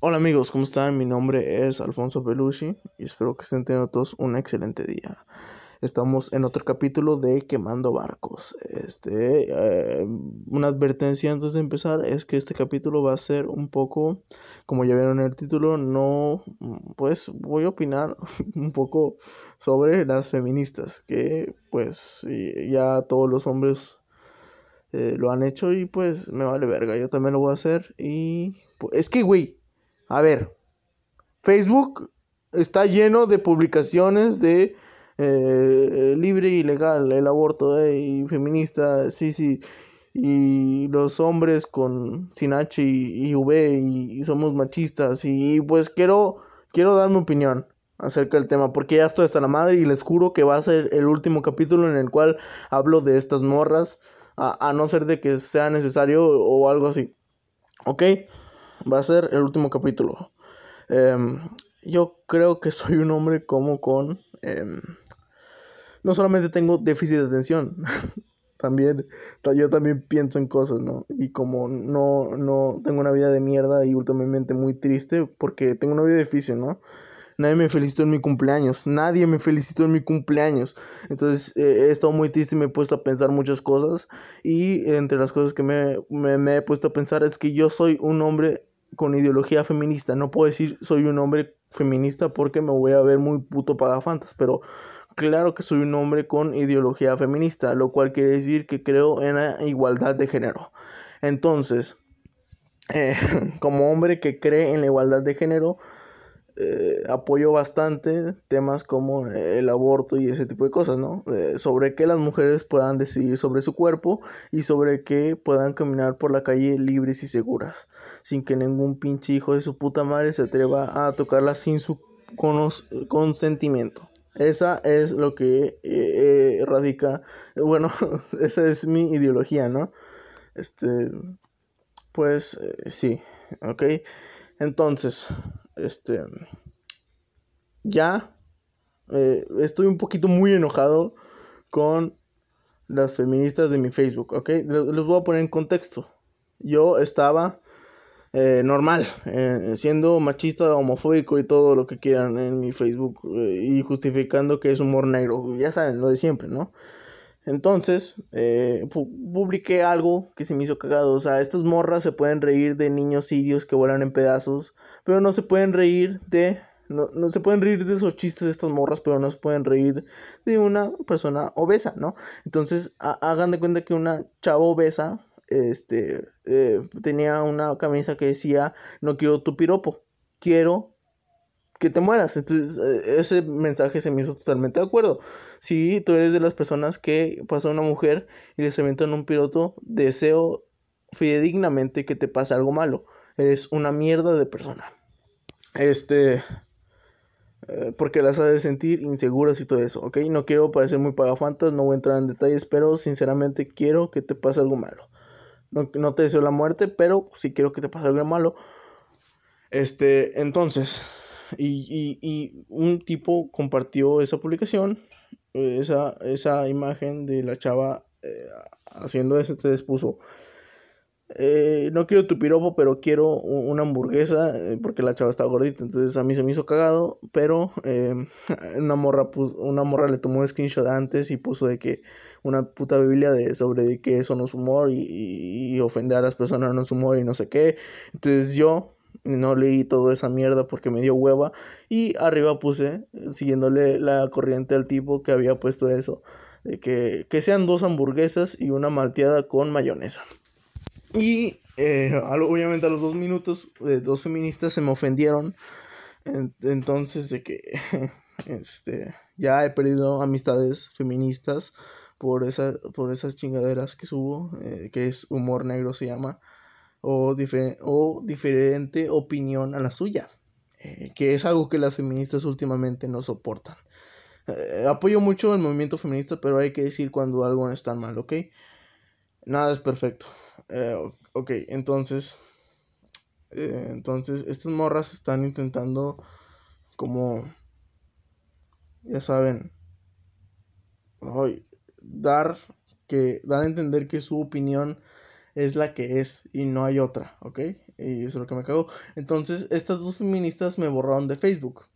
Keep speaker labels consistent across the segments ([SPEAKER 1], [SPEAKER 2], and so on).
[SPEAKER 1] Hola amigos, ¿cómo están? Mi nombre es Alfonso Belushi y espero que estén teniendo todos un excelente día. Estamos en otro capítulo de Quemando Barcos. Este, eh, una advertencia antes de empezar es que este capítulo va a ser un poco, como ya vieron en el título, no, pues voy a opinar un poco sobre las feministas, que pues ya todos los hombres eh, lo han hecho y pues me vale verga, yo también lo voy a hacer y pues, es que, güey, a ver, Facebook está lleno de publicaciones de eh, libre y legal el aborto eh, y feminista, sí, sí, y los hombres con sin H y, V y, somos machistas y pues quiero quiero dar mi opinión acerca del tema porque ya estoy hasta la madre y les juro que va a ser el último capítulo en el cual hablo de estas morras a, a no ser de que sea necesario o algo así, ¿ok? Va a ser el último capítulo. Em, yo creo que soy un hombre como con... Em, no solamente tengo déficit de atención, también yo también pienso en cosas, ¿no? Y como no, no tengo una vida de mierda y últimamente muy triste porque tengo una vida difícil, ¿no? Nadie me felicitó en mi cumpleaños. Nadie me felicitó en mi cumpleaños. Entonces eh, he estado muy triste y me he puesto a pensar muchas cosas. Y entre las cosas que me, me he puesto a pensar es que yo soy un hombre con ideología feminista. No puedo decir soy un hombre feminista porque me voy a ver muy puto pagafantas, pero claro que soy un hombre con ideología feminista, lo cual quiere decir que creo en la igualdad de género. Entonces, eh, como hombre que cree en la igualdad de género, eh, apoyo bastante temas como el aborto y ese tipo de cosas, ¿no? Eh, sobre que las mujeres puedan decidir sobre su cuerpo y sobre que puedan caminar por la calle libres y seguras, sin que ningún pinche hijo de su puta madre se atreva a tocarla sin su consentimiento. Esa es lo que eh, radica, bueno, esa es mi ideología, ¿no? Este, pues sí, ok. Entonces, este, ya eh, estoy un poquito muy enojado con las feministas de mi Facebook, ¿ok? Les voy a poner en contexto. Yo estaba eh, normal, eh, siendo machista, homofóbico y todo lo que quieran en mi Facebook y justificando que es humor negro, ya saben, lo de siempre, ¿no? Entonces, publiqué algo que se me hizo cagado. O sea, estas morras se pueden reír de niños sirios que vuelan en pedazos, pero no se pueden reír de... No, no se pueden reír de esos chistes de estas morras, pero no se pueden reír de una persona obesa, ¿no? Entonces, hagan de cuenta que una chava obesa, este, eh, tenía una camisa que decía, no quiero tu piropo, quiero que te mueras. Entonces, eh, ese mensaje se me hizo totalmente de acuerdo. Si tú eres de las personas que pasa a una mujer y les avientan un piloto, deseo fidedignamente que te pase algo malo. Eres una mierda de persona. Este. Eh, porque las de sentir inseguras y todo eso, ¿ok? No quiero parecer muy pagafantas, no voy a entrar en detalles, pero sinceramente quiero que te pase algo malo. No, no te deseo la muerte, pero sí quiero que te pase algo malo. Este, entonces, y, y, un tipo compartió esa publicación, esa, esa imagen de la chava eh, haciendo ese, te puso, eh, no quiero tu piropo, pero quiero una hamburguesa, eh, porque la chava está gordita, entonces a mí se me hizo cagado, pero una, morra una morra le tomó un screenshot antes y puso de que una puta biblia de sobre que eso no es humor y, y ofender a las personas no es humor y no sé qué, entonces yo no leí toda esa mierda porque me dio hueva. Y arriba puse, siguiéndole la corriente al tipo que había puesto eso. De que, que sean dos hamburguesas y una malteada con mayonesa. Y eh, obviamente a los dos minutos, eh, dos feministas se me ofendieron. entonces, de que este, ya he perdido amistades feministas por, esa, por esas chingaderas que subo, eh, que es humor negro se llama o, o diferente opinión a la suya, eh, que es algo que las feministas últimamente no soportan. Eh, apoyo mucho el movimiento feminista, pero hay que decir cuando algo está mal, ¿ok? Nada es perfecto. Eh, ok, entonces, entonces, estas morras están intentando como, ya saben, dar, que, dar a entender que su opinión es la que es y no hay otra, ¿ok? Y eso es lo que me cagó. Entonces, estas dos feministas me borraron de Facebook.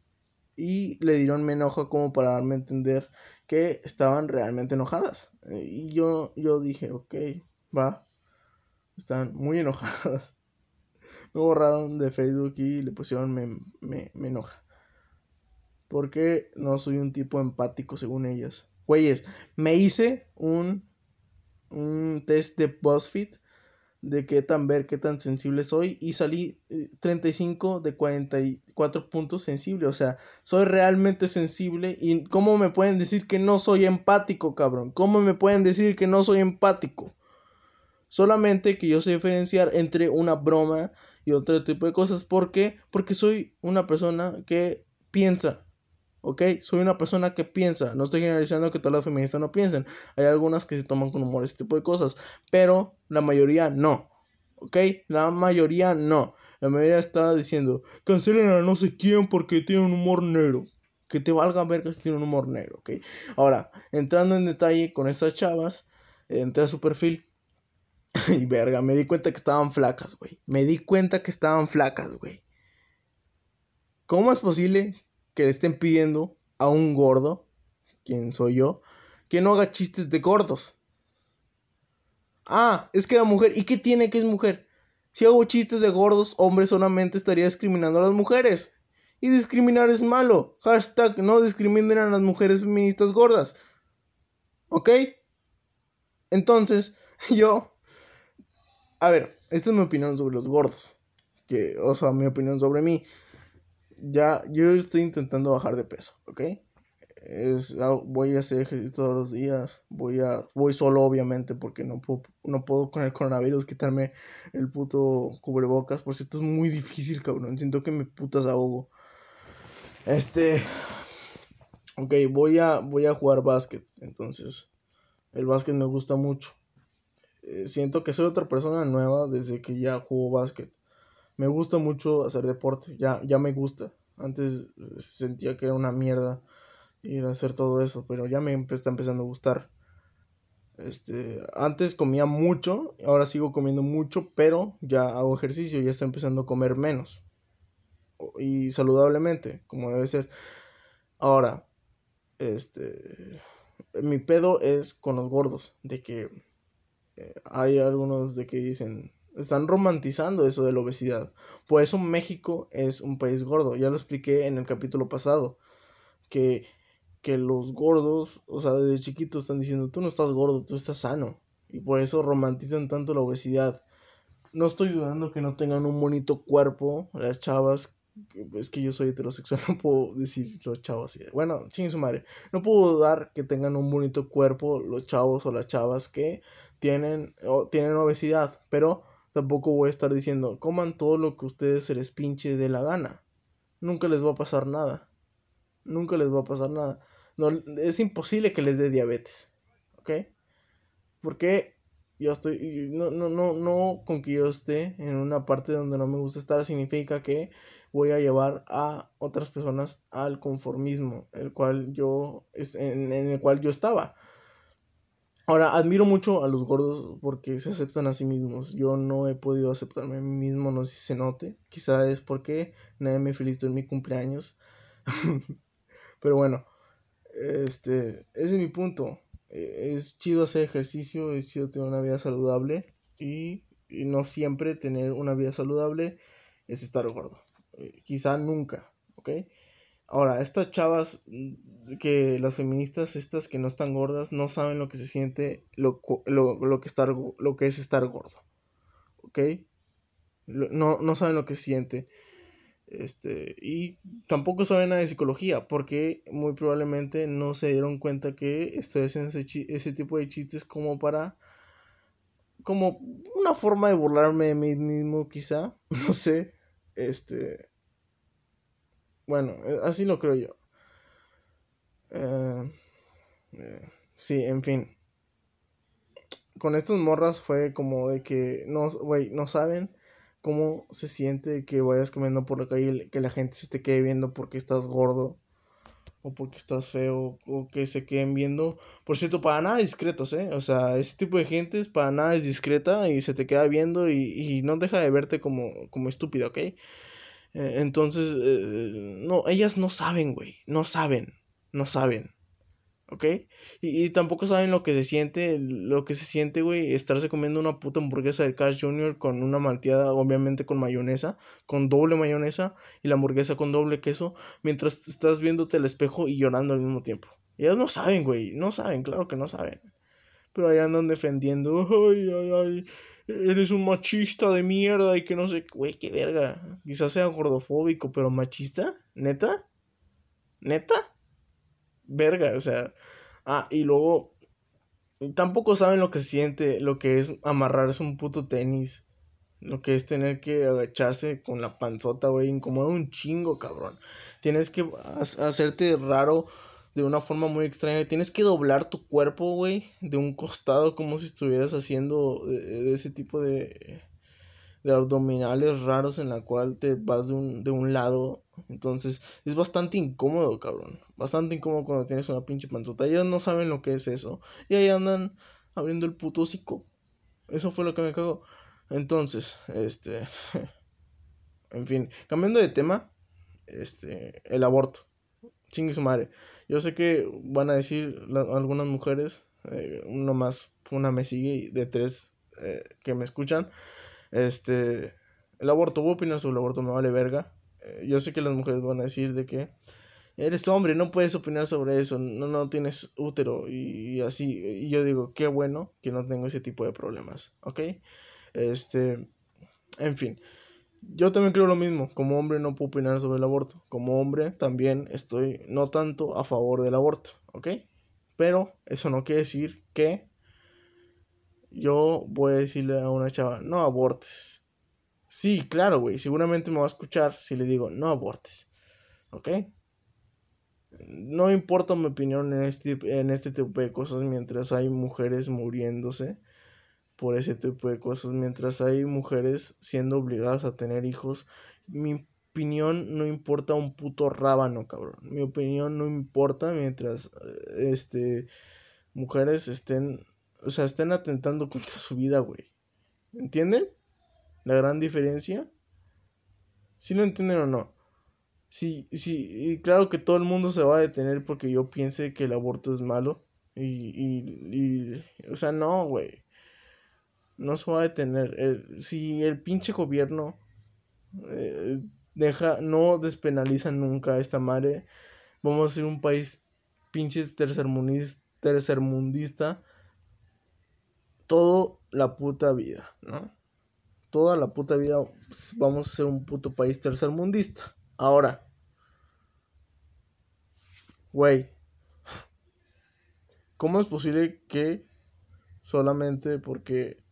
[SPEAKER 1] Y le dieron me enojo como para darme a entender que estaban realmente enojadas. Y yo, yo dije, ok, va. Están muy enojadas. Me borraron de Facebook y le pusieron me, me, me enoja. Porque no soy un tipo empático según ellas. Güeyes, me hice un, un test de BuzzFeed de qué tan ver, qué tan sensible soy y salí 35 eh, de 44 puntos sensible, o sea, soy realmente sensible y cómo me pueden decir que no soy empático, cabrón, cómo me pueden decir que no soy empático. Solamente que yo sé diferenciar entre una broma y otro tipo de cosas, ¿por qué? Porque soy una persona que piensa, ¿ok? Soy una persona que piensa, no estoy generalizando que todas las feministas no piensen, hay algunas que se toman con humor este tipo de cosas, pero la mayoría no, ¿ok? La mayoría no, la mayoría está diciendo, cancelen a no sé quién porque tiene un humor negro, que te valga ver que tiene un humor negro, ¿ok? Ahora, entrando en detalle con estas chavas, entré a su perfil. Y verga, me di cuenta que estaban flacas, güey. Me di cuenta que estaban flacas, güey. ¿Cómo es posible que le estén pidiendo a un gordo, quien soy yo, que no haga chistes de gordos. Ah, es que la mujer. ¿Y qué tiene que es mujer? Si hago chistes de gordos, hombre, solamente estaría discriminando a las mujeres. Y discriminar es malo. Hashtag no discriminen a las mujeres feministas gordas. ¿Ok? Entonces, yo... A ver, esta es mi opinión sobre los gordos. Que, o sea, mi opinión sobre mí ya, yo estoy intentando bajar de peso, ¿ok? Es, ah, voy a hacer ejercicio todos los días, voy a, voy solo obviamente porque no puedo, no puedo con el coronavirus quitarme el puto cubrebocas, por cierto es muy difícil, cabrón, siento que me putas ahogo. Este, ok, voy a, voy a jugar básquet, entonces, el básquet me gusta mucho. Eh, siento que soy otra persona nueva desde que ya juego básquet me gusta mucho hacer deporte, ya, ya me gusta. Antes eh, sentía que era una mierda ir a hacer todo eso, pero ya me está empezando a gustar. Este, antes comía mucho, ahora sigo comiendo mucho, pero ya hago ejercicio, ya está empezando a comer menos. Y saludablemente, como debe ser. Ahora, este, mi pedo es con los gordos, de que hay algunos de que dicen, están romantizando eso de la obesidad. Por eso México es un país gordo. Ya lo expliqué en el capítulo pasado. Que, que los gordos, o sea, desde chiquitos están diciendo, tú no estás gordo, tú estás sano. Y por eso romantizan tanto la obesidad. No estoy dudando que no tengan un bonito cuerpo. Las chavas, es que yo soy heterosexual, no puedo decir los chavos. Bueno, sin su madre. No puedo dudar que tengan un bonito cuerpo los chavos o las chavas que tienen, o tienen obesidad. Pero Tampoco voy a estar diciendo, coman todo lo que ustedes se les pinche de la gana. Nunca les va a pasar nada. Nunca les va a pasar nada. No, es imposible que les dé diabetes. ¿Ok? Porque yo estoy. No, no, no, no con que yo esté en una parte donde no me gusta estar significa que voy a llevar a otras personas al conformismo, el cual yo, en el cual yo estaba. Ahora, admiro mucho a los gordos porque se aceptan a sí mismos. Yo no he podido aceptarme a mí mismo, no sé si se note. Quizá es porque nadie me felicitó en mi cumpleaños. Pero bueno, este, ese es mi punto. E, es chido hacer ejercicio, es chido tener una vida saludable. Y, y no siempre tener una vida saludable es estar gordo. Eh, quizá nunca, ¿ok? Ahora, estas chavas mm, que las feministas, estas que no están gordas, no saben lo que se siente, lo, lo, que, estar, lo que es estar gordo. ¿Ok? No, no saben lo que se siente. Este, y tampoco saben nada de psicología, porque muy probablemente no se dieron cuenta que estoy haciendo ese, ese tipo de chistes como para como una forma de burlarme de mí mismo, quizá, no sé, este, bueno, eh, así lo creo yo. Eh, eh, sí, en fin. Con estas morras fue como de que no, no saben cómo se siente que vayas comiendo por la calle que la gente se te quede viendo porque estás gordo. O porque estás feo, o que se queden viendo. Por cierto, para nada discretos, ¿eh? O sea, ese tipo de gente es para nada es discreta y se te queda viendo y, y no deja de verte como, como estúpida, ¿ok? Eh, entonces, eh, no, ellas no saben, güey, no saben, no saben. ¿Ok? Y, tampoco saben lo que se siente, lo que se siente, güey, estarse comiendo una puta hamburguesa de Carl Jr. con una malteada, obviamente con mayonesa, con doble mayonesa y la hamburguesa con doble queso, mientras estás viéndote al espejo y llorando al mismo tiempo. Ellas no saben, güey, no saben, claro que no saben. Pero ahí andan defendiendo, ay, ay, ay, eres un machista de mierda y que no sé, güey, qué verga. Quizás sea gordofóbico, pero machista, neta, neta verga, o sea, ah, y luego tampoco saben lo que se siente, lo que es amarrarse un puto tenis, lo que es tener que agacharse con la panzota, güey, incomoda un chingo, cabrón. Tienes que hacerte raro de una forma muy extraña, tienes que doblar tu cuerpo, güey, de un costado como si estuvieras haciendo de ese tipo de de abdominales raros en la cual te vas de un, de un lado. Entonces es bastante incómodo, cabrón. Bastante incómodo cuando tienes una pinche panzota. Ellas no saben lo que es eso. Y ahí andan abriendo el puto hocico. Eso fue lo que me cagó. Entonces, este... en fin, cambiando de tema, este, el aborto. Chingue su madre. Yo sé que van a decir algunas mujeres, eh, uno más, una me sigue de tres eh, que me escuchan. Este, el aborto, voy a opinar sobre el aborto, me vale verga. Eh, yo sé que las mujeres van a decir de que eres hombre, no puedes opinar sobre eso, no, no tienes útero y, así. Y yo digo, qué bueno que no tengo ese tipo de problemas, ¿ok? Este, en fin. Yo también creo lo mismo, como hombre no puedo opinar sobre el aborto, como hombre también estoy no tanto a favor del aborto, ¿ok? Pero eso no quiere decir que yo voy a decirle a una chava, no abortes. Sí, claro, güey, seguramente me va a escuchar si le digo, no abortes. ¿Ok? No importa mi opinión en este, en este tipo de cosas mientras hay mujeres muriéndose por ese tipo de cosas, mientras hay mujeres siendo obligadas a tener hijos. Mi opinión no importa un puto rábano, cabrón. Mi opinión no importa mientras este mujeres estén o sea, estén atentando contra su vida, güey. ¿Entienden? La gran diferencia. Si lo entienden o no. Sí, sí, y claro que todo el mundo se va a detener porque yo piense que el aborto es malo. Y, y, y o sea, no, güey. No se va a detener. si el pinche gobierno eh, deja, no despenaliza nunca a esta madre, vamos a ser un país pinche tercermundista, tercermundista toda la puta vida, ¿no? Toda la puta vida pues, vamos a ser un puto país tercermundista. Ahora, güey, ¿cómo es posible que solamente porque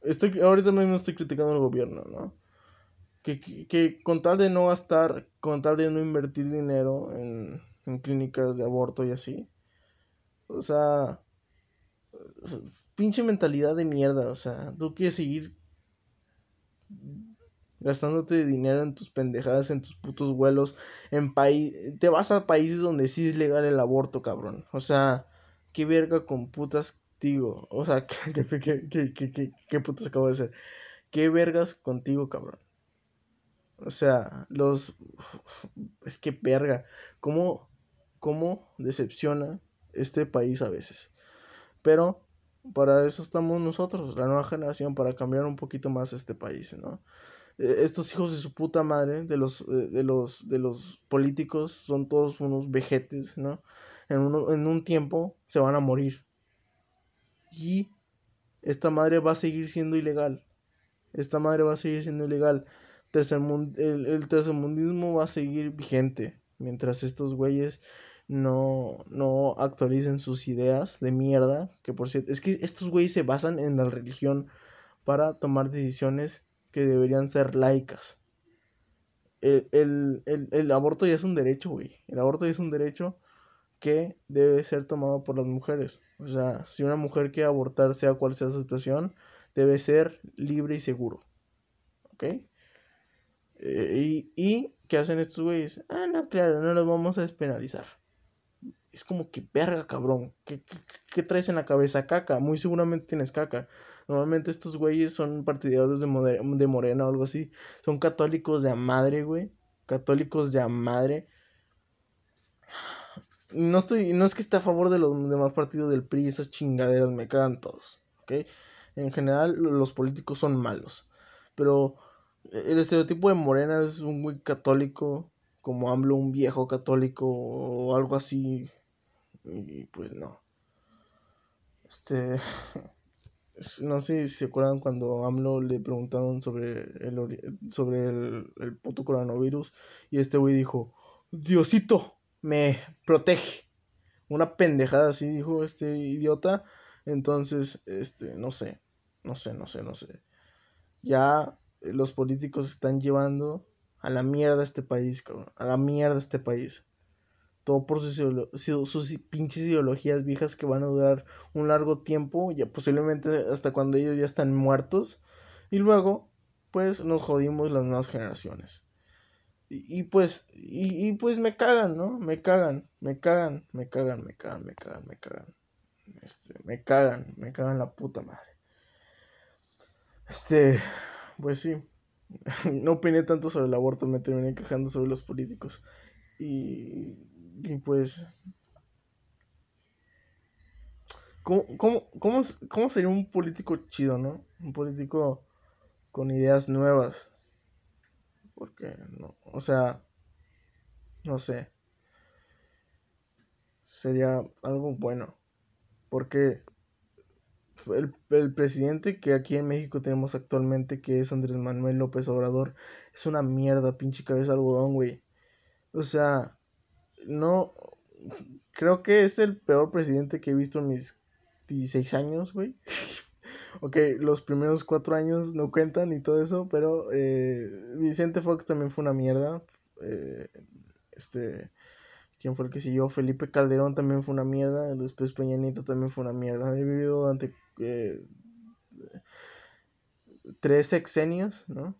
[SPEAKER 1] estoy ahorita mismo estoy criticando al gobierno, ¿no? Que, que, con tal de no gastar, con tal de no invertir dinero en, en clínicas de aborto y así, o sea, pinche mentalidad de mierda, o sea, tú quieres seguir gastándote dinero en tus pendejadas, en tus putos vuelos, en país, te vas a países donde sí es legal el aborto, cabrón. O sea, qué verga con putas digo, o sea, qué, qué, qué, qué putas acabo de hacer. Qué vergas contigo, cabrón. O sea, los es que verga, cómo cómo decepciona este país a veces. Pero para eso estamos nosotros, la nueva generación, para cambiar un poquito más este país, ¿no? E, estos hijos de su puta madre, de los, eh, de los, de los políticos, son todos unos vejetes, ¿no? En, en un tiempo se van a morir. Y esta madre va a seguir siendo ilegal. Esta madre va a seguir siendo ilegal. el, el tercermundismo va a seguir vigente. Mientras estos güeyes no, no actualicen sus ideas de mierda. Que por cierto, es que estos güeyes se basan en la religión para tomar decisiones que deberían ser laicas. El, el aborto ya es un derecho, güey. El aborto ya es un derecho que debe ser tomado por las mujeres. O sea, si una mujer quiere abortar, sea cual sea su situación, debe ser libre y seguro. ¿Ok? Eh, y, y, ¿qué hacen estos güeyes? Ah, no, claro, no los vamos a despenalizar. Es como que verga, cabrón. ¿Qué, qué, traes en la cabeza? Caca. Muy seguramente tienes caca. Normalmente estos güeyes son partidarios de, de Morena o algo así. Son católicos de a madre, güey. Católicos de a madre. No estoy, no es que esté a favor de los demás partidos del PRI, esas chingaderas me cagan todos, ¿ok? En general los políticos son malos, pero el estereotipo de Morena es un güey católico, como AMLO, un viejo católico o algo así, y pues no. Este, no sé si se acuerdan cuando AMLO le preguntaron sobre el, sobre el, el puto coronavirus y este güey dijo, Diosito, me protege. Una pendejada así dijo este idiota. Entonces, este, no sé, no sé, no sé, no sé. Ya los políticos están llevando a la mierda este país, cabrón. A la mierda este país. Todo por sus, pinches ideologías viejas que van a durar un largo tiempo, ya posiblemente hasta cuando ellos ya están muertos. Y luego, pues nos jodimos las nuevas generaciones. Y, pues, y, pues me cagan, ¿no? Me cagan, me cagan, me cagan, me cagan, me cagan, me cagan. Este, me cagan, me cagan la puta madre. Este, pues sí. no opiné tanto sobre el aborto, me terminé quejando sobre los políticos. Y, y pues... ¿Cómo, cómo, cómo, ¿Cómo sería un político chido, no? Un político con ideas nuevas porque, no, o sea, no sé. Sería algo bueno. Porque el, el, presidente que aquí en México tenemos actualmente, que es Andrés Manuel López Obrador, es una mierda, pinche cabeza algodón, güey. O sea, no. Creo que es el peor presidente que he visto en mis 16 años, güey. ok, los primeros cuatro años no cuentan y todo eso, pero eh, Vicente Fox también fue una mierda. Eh, este, ¿quién fue el que siguió? Felipe Calderón también fue una mierda. Después Peña Nieto también fue una mierda. He vivido durante eh, tres sexenios, ¿no?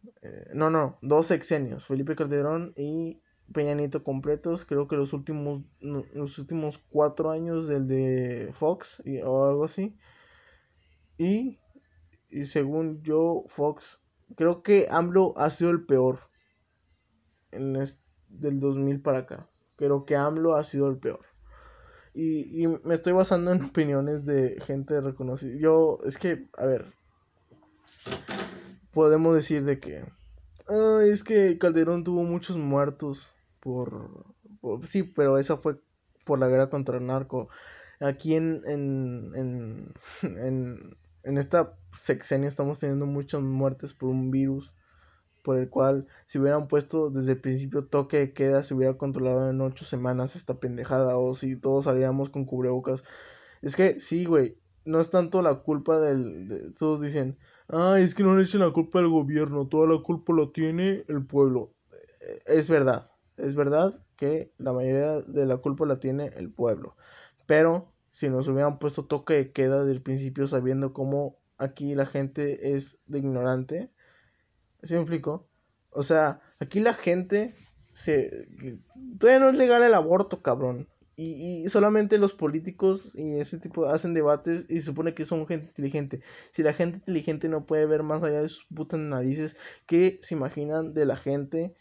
[SPEAKER 1] no, no, dos sexenios. Felipe Calderón y Peña Nieto completos. Creo que los últimos, los últimos cuatro años del de Fox o algo así. Y, y según yo, Fox, creo que AMLO ha sido el peor en del 2000 para acá. Creo que AMLO ha sido el peor. Y, y me estoy basando en opiniones de gente reconocida. Yo, es que, a ver, podemos decir de que... es que Calderón tuvo muchos muertos por, por, Sí, pero esa fue por la guerra contra el narco. Aquí en, en, en, en en esta sexenio estamos teniendo muchas muertes por un virus por el cual si hubieran puesto desde el principio toque de queda se hubiera controlado en ocho semanas esta pendejada o si todos saliéramos con cubrebocas. Es que sí güey no es tanto la culpa del todos dicen ah es que no le echen la culpa al gobierno toda la culpa lo tiene el pueblo es verdad es verdad que la mayoría de la culpa la tiene el pueblo pero si nos hubieran puesto toque de queda del principio sabiendo cómo aquí la gente es de ignorante. ¿Sí me explico? O sea, aquí la gente se... Todavía no es legal el aborto, cabrón. Y, y, solamente los políticos y ese tipo hacen debates y se supone que son gente inteligente. Si la gente inteligente no puede ver más allá de sus putas narices, ¿qué se imaginan de la gente?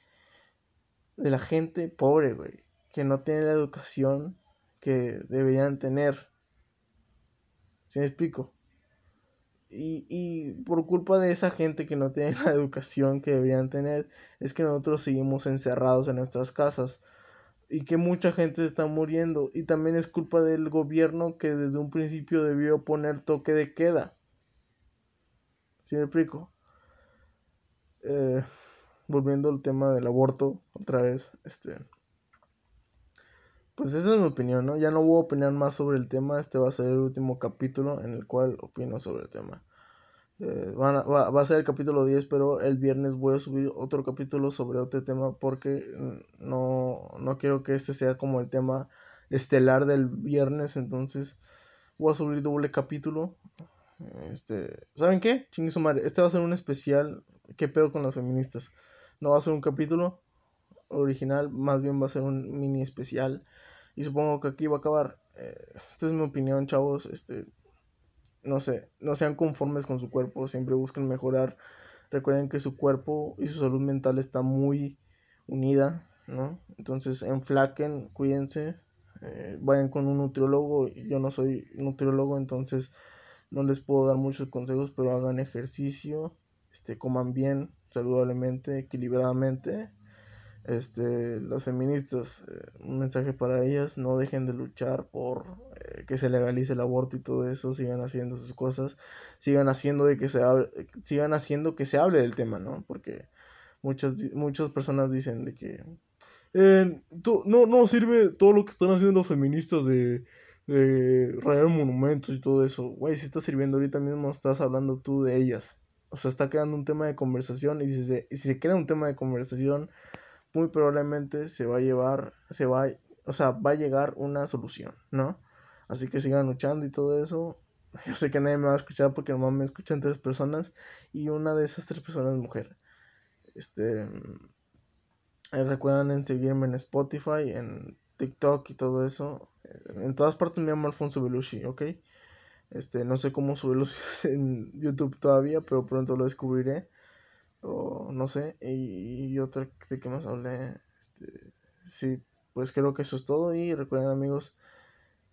[SPEAKER 1] De la gente pobre, güey. Que no tiene la educación que deberían tener. ¿Sí me explico? Y, y por culpa de esa gente que no tiene la educación que deberían tener, es que nosotros seguimos encerrados en nuestras casas y que mucha gente está muriendo. Y también es culpa del gobierno que desde un principio debió poner toque de queda. ¿Sí me explico? Eh, volviendo al tema del aborto, otra vez, este pues esa es mi opinión, ¿no? Ya no voy a opinar más sobre el tema. Este va a ser el último capítulo en el cual opino sobre el tema. Eh, va, a ser el capítulo 10, pero el viernes voy a subir otro capítulo sobre otro tema porque no, no quiero que este sea como el tema estelar del viernes. Entonces voy a subir doble capítulo. Este, ¿Saben qué? Chingue madre. Este va a ser un especial. ¿Qué pedo con las feministas? No va a ser un capítulo original, más bien va a ser un mini especial. Y supongo que aquí va a acabar. Eh, esta es mi opinión, chavos. Este, no sé, no sean conformes con su cuerpo, siempre busquen mejorar. Recuerden que su cuerpo y su salud mental está muy unida, ¿no? Entonces, enflaquen, cuídense, eh, vayan con un nutriólogo. Yo no soy nutriólogo, entonces no les puedo dar muchos consejos, pero hagan ejercicio, este, coman bien, saludablemente, equilibradamente. Este, las feministas, eh, un mensaje para ellas, no dejen de luchar por eh, que se legalice el aborto y todo eso, sigan haciendo sus cosas, sigan haciendo de que se hable, sigan haciendo que se hable del tema, ¿no? Porque muchas muchas personas dicen de que eh, no, no sirve todo lo que están haciendo los feministas de, de rayar monumentos y todo eso. Güey, si está sirviendo ahorita mismo, estás hablando tú de ellas. O sea, está creando un tema de conversación y si se, si se crea un tema de conversación, muy probablemente se va a llevar, se va, o sea, va a llegar una solución, ¿no? Así que sigan luchando y todo eso. Yo sé que nadie me va a escuchar porque nomás me escuchan tres personas y una de esas tres personas es mujer. Este, eh, recuerden en seguirme en Spotify, en TikTok y todo eso. En todas partes me llamo Alfonso Belushi, ¿ok? Este, no sé cómo subir los videos en YouTube todavía, pero pronto lo descubriré. O no sé. Y, y otra de que más hablé. Este, sí, pues creo que eso es todo. Y recuerden amigos,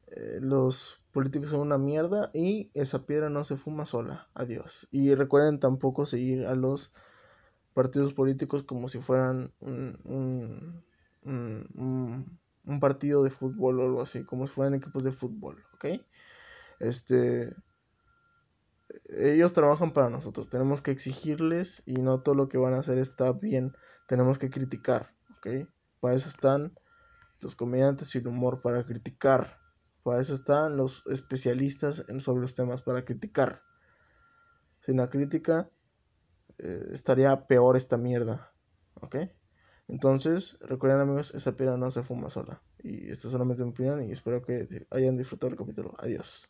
[SPEAKER 1] eh, los políticos son una mierda y esa piedra no se fuma sola. Adiós. Y recuerden tampoco seguir a los partidos políticos como si fueran un, un, un, partido de fútbol o algo así, como si fueran equipos de fútbol, ¿ok? Este, ellos trabajan para nosotros, tenemos que exigirles y no todo lo que van a hacer está bien, tenemos que criticar, ¿ok? Para eso están los comediantes y el humor, para criticar, para eso están los especialistas en, sobre los temas, para criticar. Sin la crítica eh, estaría peor esta mierda. ¿Ok? Entonces, recuerden amigos, esa piedra no se fuma sola. Y esta es solamente mi opinión y espero que hayan disfrutado el capítulo. Adiós.